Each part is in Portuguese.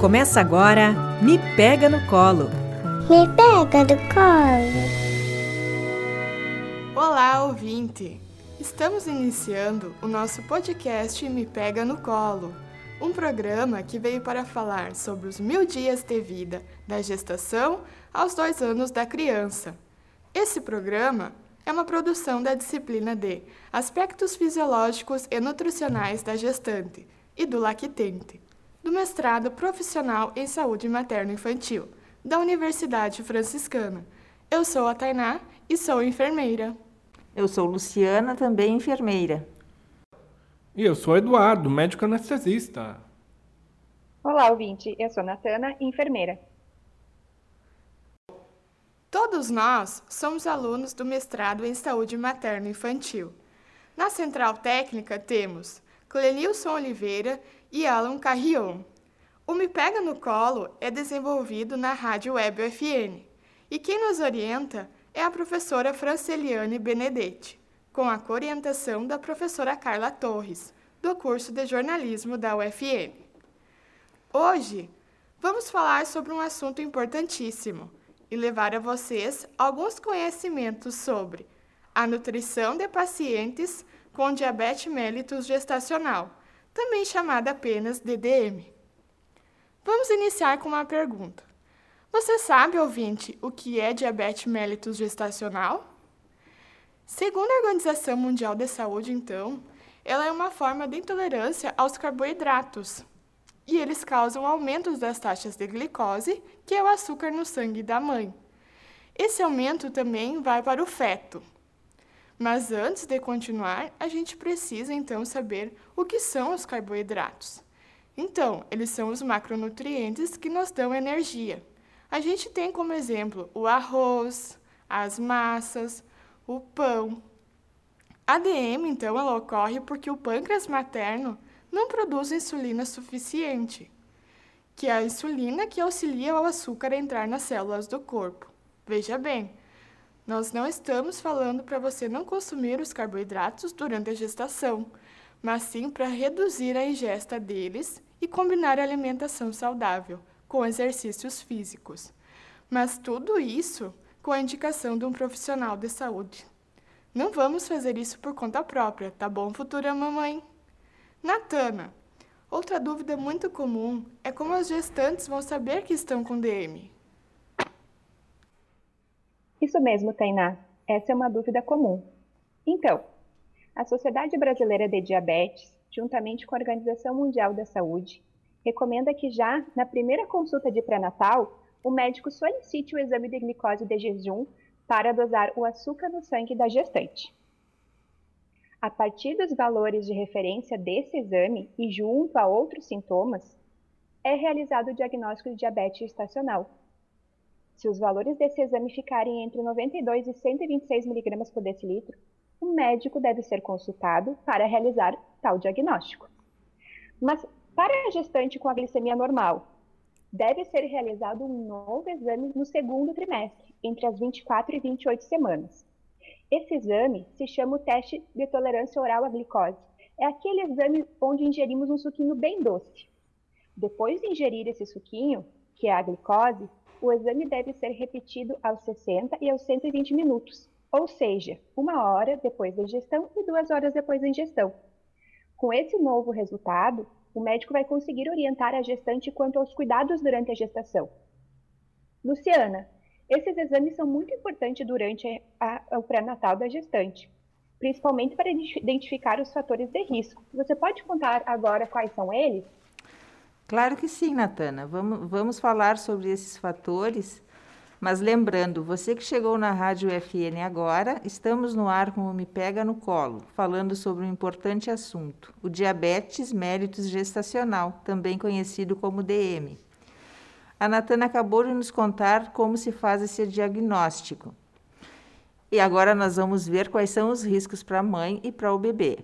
Começa agora Me Pega no Colo. Me pega no colo. Olá, ouvinte! Estamos iniciando o nosso podcast Me Pega no Colo, um programa que veio para falar sobre os mil dias de vida da gestação aos dois anos da criança. Esse programa é uma produção da disciplina de Aspectos Fisiológicos e Nutricionais da Gestante e do Lactente, do mestrado profissional em saúde materno-infantil, da Universidade Franciscana. Eu sou a Tainá e sou enfermeira. Eu sou Luciana, também enfermeira. E eu sou Eduardo, médico anestesista. Olá, ouvinte. Eu sou Natana, enfermeira. Todos nós somos alunos do mestrado em saúde materno-infantil. Na central técnica temos Clenilson Oliveira e Alan Carrion. O Me Pega no Colo é desenvolvido na Rádio Web UFN e quem nos orienta é a professora Franceliane Benedetti, com a orientação da professora Carla Torres, do curso de jornalismo da UFN. Hoje, vamos falar sobre um assunto importantíssimo e levar a vocês alguns conhecimentos sobre a nutrição de pacientes com diabetes mellitus gestacional, também chamada apenas DDM. Vamos iniciar com uma pergunta. Você sabe, ouvinte, o que é diabetes mellitus gestacional? Segundo a Organização Mundial de Saúde, então, ela é uma forma de intolerância aos carboidratos, e eles causam aumentos das taxas de glicose, que é o açúcar no sangue da mãe. Esse aumento também vai para o feto. Mas antes de continuar, a gente precisa então saber o que são os carboidratos. Então, eles são os macronutrientes que nos dão energia. A gente tem como exemplo o arroz, as massas, o pão. A DM, então, ela ocorre porque o pâncreas materno não produz insulina suficiente, que é a insulina que auxilia o açúcar a entrar nas células do corpo. Veja bem, nós não estamos falando para você não consumir os carboidratos durante a gestação, mas sim para reduzir a ingesta deles e combinar a alimentação saudável com exercícios físicos. Mas tudo isso com a indicação de um profissional de saúde. Não vamos fazer isso por conta própria, tá bom, futura mamãe? Natana, outra dúvida muito comum é como as gestantes vão saber que estão com DM. Isso mesmo, Tainá. Essa é uma dúvida comum. Então, a Sociedade Brasileira de Diabetes, juntamente com a Organização Mundial da Saúde, recomenda que já na primeira consulta de pré-natal, o médico solicite o exame de glicose de jejum para dosar o açúcar no sangue da gestante. A partir dos valores de referência desse exame e junto a outros sintomas, é realizado o diagnóstico de diabetes gestacional. Se os valores desse exame ficarem entre 92 e 126 mg por decilitro, o médico deve ser consultado para realizar tal diagnóstico. Mas para a gestante com a glicemia normal, deve ser realizado um novo exame no segundo trimestre, entre as 24 e 28 semanas. Esse exame se chama o teste de tolerância oral à glicose. É aquele exame onde ingerimos um suquinho bem doce. Depois de ingerir esse suquinho, que é a glicose, o exame deve ser repetido aos 60 e aos 120 minutos, ou seja, uma hora depois da ingestão e duas horas depois da ingestão. Com esse novo resultado, o médico vai conseguir orientar a gestante quanto aos cuidados durante a gestação. Luciana, esses exames são muito importantes durante a, a, o pré-natal da gestante, principalmente para identificar os fatores de risco. Você pode contar agora quais são eles? Claro que sim, Natana. Vamos, vamos falar sobre esses fatores. Mas lembrando, você que chegou na Rádio FN agora, estamos no ar com o Me Pega no Colo, falando sobre um importante assunto, o diabetes mellitus gestacional, também conhecido como DM. A Natana acabou de nos contar como se faz esse diagnóstico. E agora nós vamos ver quais são os riscos para a mãe e para o bebê.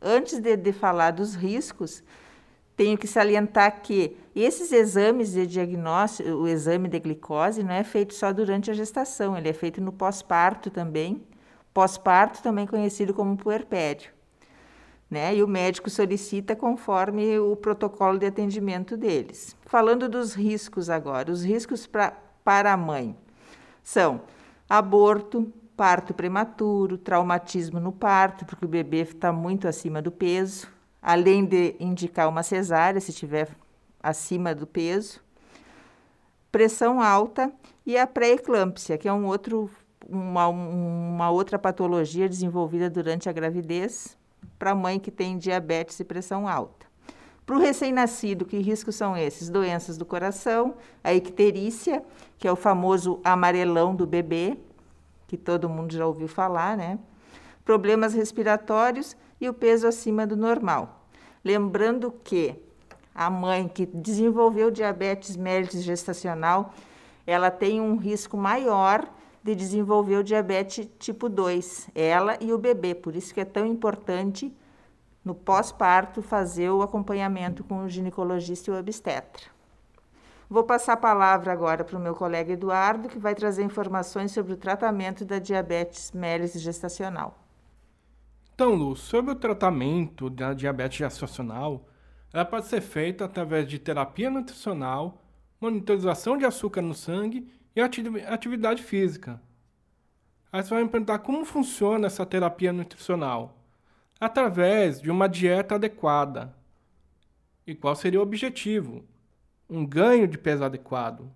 Antes de, de falar dos riscos, tenho que salientar que esses exames de diagnóstico, o exame de glicose, não é feito só durante a gestação, ele é feito no pós-parto também, pós-parto também conhecido como puerpério. Né? E o médico solicita conforme o protocolo de atendimento deles. Falando dos riscos agora, os riscos pra, para a mãe são aborto, parto prematuro, traumatismo no parto, porque o bebê está muito acima do peso, além de indicar uma cesárea se estiver acima do peso, pressão alta e a pré-eclâmpsia, que é um outro, uma, uma outra patologia desenvolvida durante a gravidez para a mãe que tem diabetes e pressão alta. Para o recém-nascido, que riscos são esses? Doenças do coração, a icterícia, que é o famoso amarelão do bebê, que todo mundo já ouviu falar, né? Problemas respiratórios e o peso acima do normal. Lembrando que a mãe que desenvolveu diabetes mellitus gestacional, ela tem um risco maior de desenvolver o diabetes tipo 2, ela e o bebê. Por isso que é tão importante no pós-parto fazer o acompanhamento com o ginecologista e o obstetra. Vou passar a palavra agora para o meu colega Eduardo, que vai trazer informações sobre o tratamento da diabetes mellitus gestacional. Então, Lu, sobre o tratamento da diabetes gestacional, ela pode ser feita através de terapia nutricional, monitorização de açúcar no sangue e atividade física. Aí você vai me perguntar como funciona essa terapia nutricional? Através de uma dieta adequada. E qual seria o objetivo? Um ganho de peso adequado.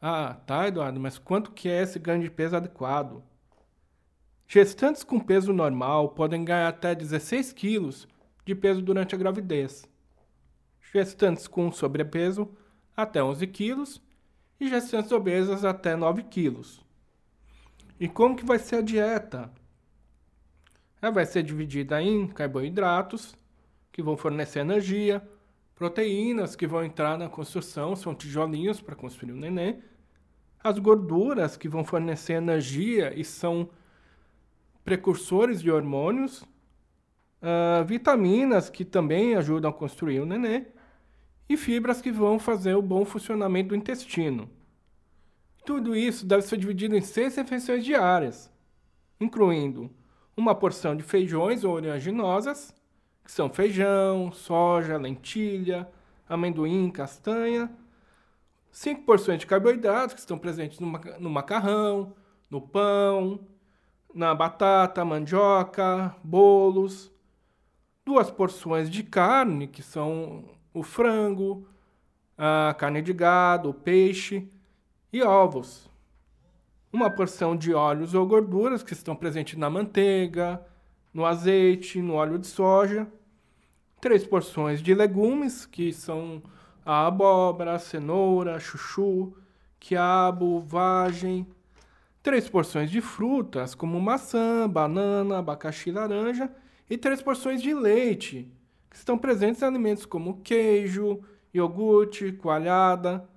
Ah, tá, Eduardo, mas quanto que é esse ganho de peso adequado? Gestantes com peso normal podem ganhar até 16 quilos de peso durante a gravidez. Gestantes com sobrepeso até 11 quilos e gestantes obesas até 9 quilos. E como que vai ser a dieta? Ela vai ser dividida em carboidratos, que vão fornecer energia, proteínas, que vão entrar na construção, são tijolinhos para construir o neném, as gorduras, que vão fornecer energia e são precursores de hormônios, uh, vitaminas, que também ajudam a construir o neném, e fibras que vão fazer o bom funcionamento do intestino. Tudo isso deve ser dividido em seis refeições diárias, incluindo uma porção de feijões ou oleaginosas, que são feijão, soja, lentilha, amendoim, castanha, cinco porções de carboidratos que estão presentes no macarrão, no pão, na batata, mandioca, bolos, duas porções de carne, que são o frango, a carne de gado, o peixe e ovos. Uma porção de óleos ou gorduras que estão presentes na manteiga, no azeite, no óleo de soja. Três porções de legumes, que são a abóbora, a cenoura, chuchu, quiabo, vagem. Três porções de frutas, como maçã, banana, abacaxi, laranja. E três porções de leite, estão presentes alimentos como queijo, iogurte, coalhada.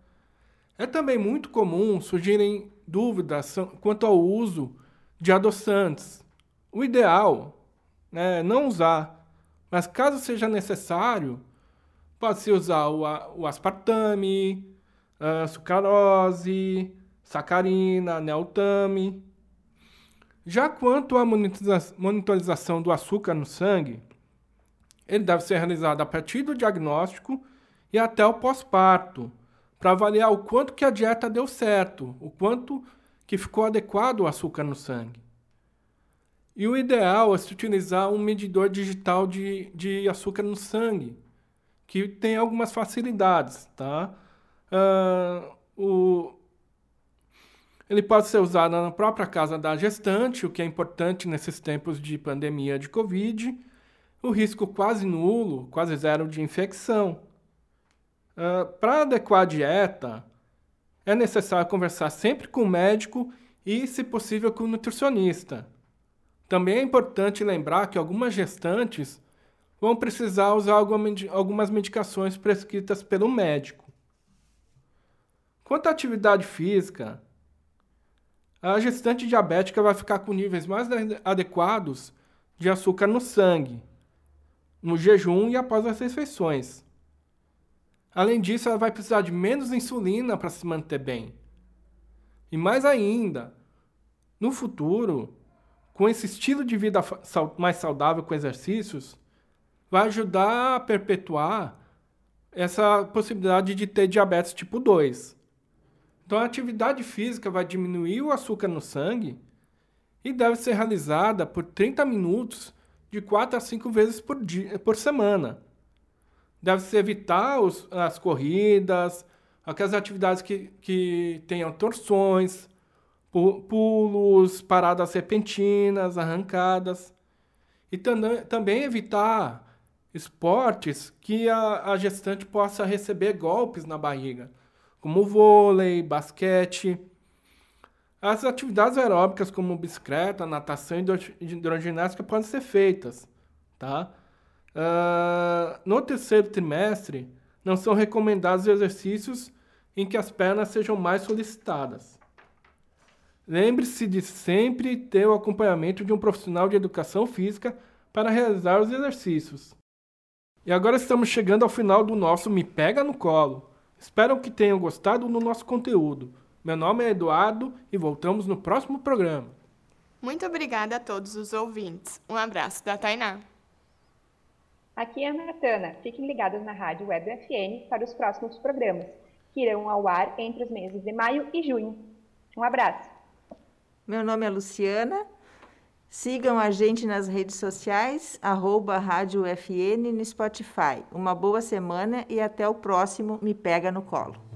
É também muito comum surgirem dúvidas quanto ao uso de adoçantes. O ideal né, é não usar, mas caso seja necessário, pode-se usar o, aspartame, a sucralose, sacarina, neotame. Já quanto à monitorização do açúcar no sangue, ele deve ser realizado a partir do diagnóstico e até o pós-parto, para avaliar o quanto que a dieta deu certo, o quanto que ficou adequado o açúcar no sangue. E o ideal é se utilizar um medidor digital de, de açúcar no sangue, que tem algumas facilidades, tá? Uh, o, ele pode ser usado na própria casa da gestante, o que é importante nesses tempos de pandemia de Covid, o risco quase nulo, quase zero de infecção. Uh, Para adequar a dieta, é necessário conversar sempre com o médico e, se possível, com o nutricionista. Também é importante lembrar que algumas gestantes vão precisar usar algumas medicações prescritas pelo médico. Quanto à atividade física, a gestante diabética vai ficar com níveis mais adequados de açúcar no sangue, no jejum e após as refeições. Além disso, ela vai precisar de menos insulina para se manter bem. E mais ainda, no futuro, com esse estilo de vida mais saudável com exercícios, vai ajudar a perpetuar essa possibilidade de ter diabetes tipo 2. Então, a atividade física vai diminuir o açúcar no sangue e deve ser realizada por 30 minutos de 4 a 5 vezes por, dia, por semana. Deve-se evitar os, as corridas, aquelas atividades que, que tenham torções, pulos, paradas repentinas, arrancadas. E também evitar esportes que a, a gestante possa receber golpes na barriga, como vôlei, basquete. As atividades aeróbicas como bicicleta, natação e hidroginástica podem ser feitas, tá? Uh, no terceiro trimestre, não são recomendados exercícios em que as pernas sejam mais solicitadas. Lembre-se de sempre ter o acompanhamento de um profissional de educação física para realizar os exercícios. E agora estamos chegando ao final do nosso Me Pega no Colo. Espero que tenham gostado do nosso conteúdo. Meu nome é Eduardo e voltamos no próximo programa. Muito obrigada a todos os ouvintes. Um abraço da Tainá. Aqui é a Natana. Fiquem ligados na Rádio Web FN para os próximos programas, que irão ao ar entre os meses de maio e junho. Um abraço. Meu nome é Luciana. Sigam a gente nas redes sociais, arroba Rádio FN no Spotify. Uma boa semana e até o próximo Me Pega no Colo.